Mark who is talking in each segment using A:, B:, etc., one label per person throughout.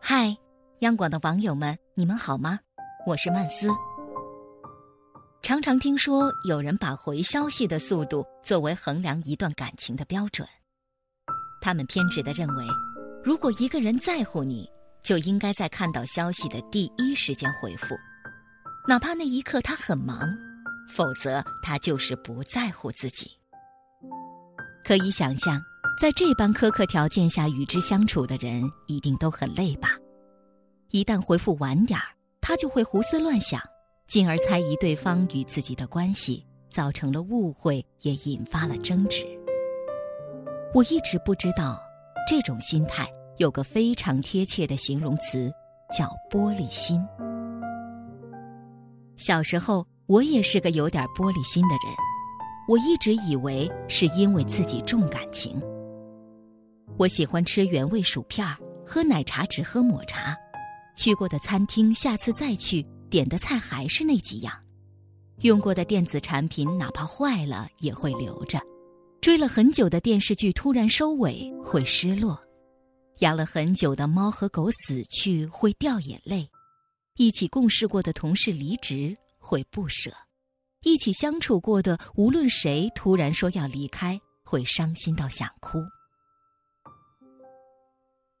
A: 嗨，央广的网友们，你们好吗？我是曼斯。常常听说有人把回消息的速度作为衡量一段感情的标准，他们偏执的认为，如果一个人在乎你，就应该在看到消息的第一时间回复，哪怕那一刻他很忙，否则他就是不在乎自己。可以想象。在这般苛刻条件下与之相处的人，一定都很累吧？一旦回复晚点儿，他就会胡思乱想，进而猜疑对方与自己的关系，造成了误会，也引发了争执。我一直不知道，这种心态有个非常贴切的形容词，叫玻璃心。小时候，我也是个有点玻璃心的人，我一直以为是因为自己重感情。我喜欢吃原味薯片喝奶茶只喝抹茶，去过的餐厅下次再去，点的菜还是那几样，用过的电子产品哪怕坏了也会留着，追了很久的电视剧突然收尾会失落，养了很久的猫和狗死去会掉眼泪，一起共事过的同事离职会不舍，一起相处过的无论谁突然说要离开会伤心到想哭。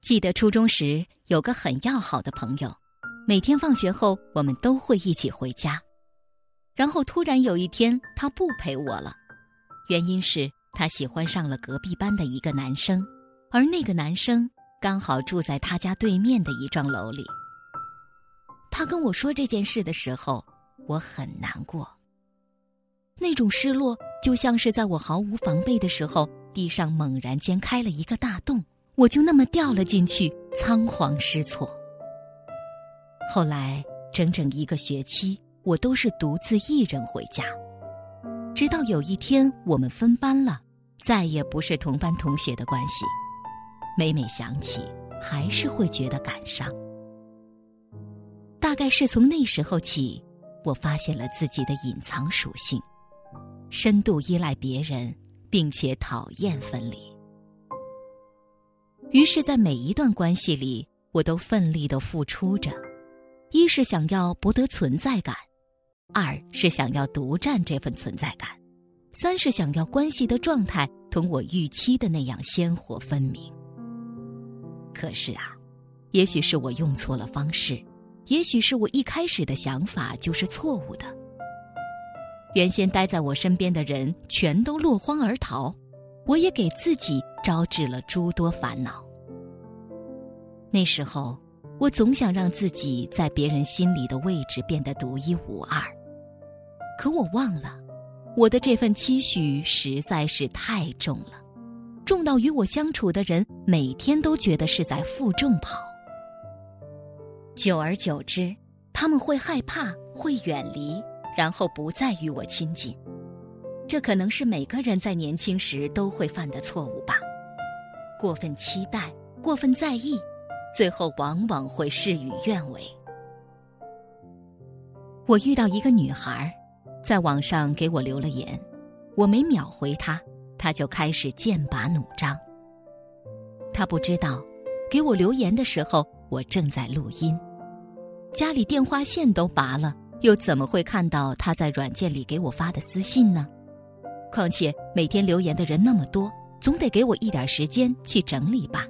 A: 记得初中时有个很要好的朋友，每天放学后我们都会一起回家。然后突然有一天他不陪我了，原因是他喜欢上了隔壁班的一个男生，而那个男生刚好住在他家对面的一幢楼里。他跟我说这件事的时候，我很难过。那种失落就像是在我毫无防备的时候，地上猛然间开了一个大洞。我就那么掉了进去，仓皇失措。后来整整一个学期，我都是独自一人回家。直到有一天我们分班了，再也不是同班同学的关系。每每想起，还是会觉得感伤。大概是从那时候起，我发现了自己的隐藏属性：深度依赖别人，并且讨厌分离。于是，在每一段关系里，我都奋力的付出着，一是想要博得存在感，二是想要独占这份存在感，三是想要关系的状态同我预期的那样鲜活分明。可是啊，也许是我用错了方式，也许是我一开始的想法就是错误的。原先待在我身边的人全都落荒而逃。我也给自己招致了诸多烦恼。那时候，我总想让自己在别人心里的位置变得独一无二，可我忘了，我的这份期许实在是太重了，重到与我相处的人每天都觉得是在负重跑。久而久之，他们会害怕，会远离，然后不再与我亲近。这可能是每个人在年轻时都会犯的错误吧。过分期待，过分在意，最后往往会事与愿违。我遇到一个女孩，在网上给我留了言，我没秒回她，她就开始剑拔弩张。她不知道，给我留言的时候我正在录音，家里电话线都拔了，又怎么会看到她在软件里给我发的私信呢？况且每天留言的人那么多，总得给我一点时间去整理吧。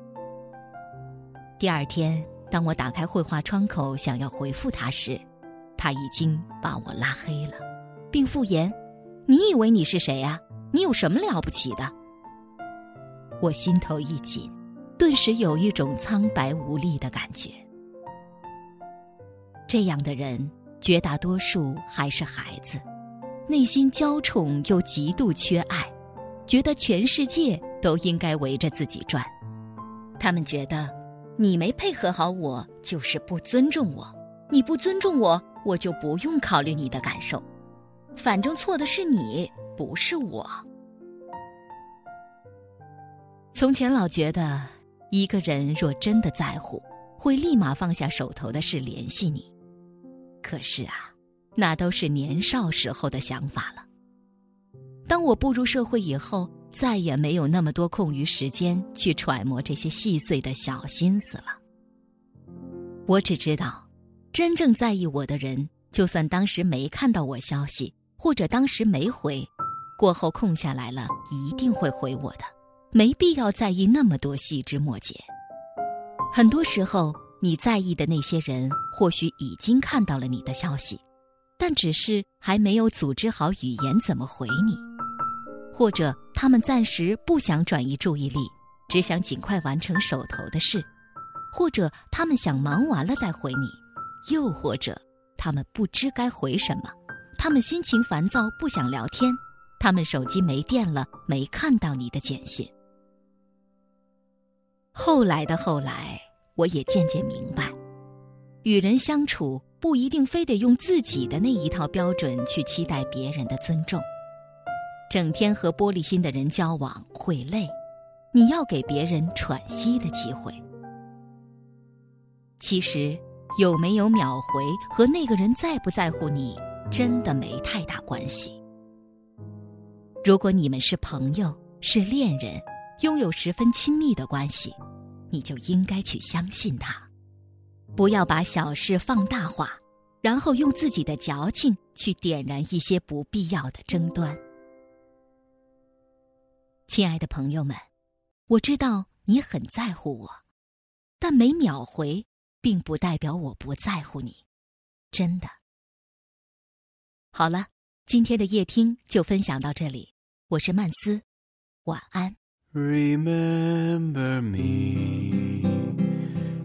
A: 第二天，当我打开绘画窗口想要回复他时，他已经把我拉黑了，并附言：“你以为你是谁呀？你有什么了不起的？”我心头一紧，顿时有一种苍白无力的感觉。这样的人，绝大多数还是孩子。内心娇宠又极度缺爱，觉得全世界都应该围着自己转。他们觉得，你没配合好我就是不尊重我，你不尊重我，我就不用考虑你的感受。反正错的是你，不是我。从前老觉得，一个人若真的在乎，会立马放下手头的事联系你。可是啊。那都是年少时候的想法了。当我步入社会以后，再也没有那么多空余时间去揣摩这些细碎的小心思了。我只知道，真正在意我的人，就算当时没看到我消息，或者当时没回，过后空下来了，一定会回我的。没必要在意那么多细枝末节。很多时候，你在意的那些人，或许已经看到了你的消息，但只是还没有组织好语言怎么回你，或者他们暂时不想转移注意力，只想尽快完成手头的事，或者他们想忙完了再回你，又或者他们不知该回什么，他们心情烦躁不想聊天，他们手机没电了没看到你的简讯。后来的后来，我也渐渐明白，与人相处不一定非得用自己的那一套标准去期待别人的尊重。整天和玻璃心的人交往会累，你要给别人喘息的机会。其实，有没有秒回和那个人在不在乎你，真的没太大关系。如果你们是朋友，是恋人。拥有十分亲密的关系，你就应该去相信他，不要把小事放大化，然后用自己的矫情去点燃一些不必要的争端。亲爱的朋友们，我知道你很在乎我，但没秒回，并不代表我不在乎你，真的。好了，今天的夜听就分享到这里，我是曼斯，晚安。
B: Remember me,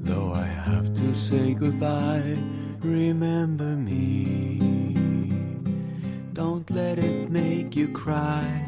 B: though I have to say goodbye. Remember me, don't let it make you cry.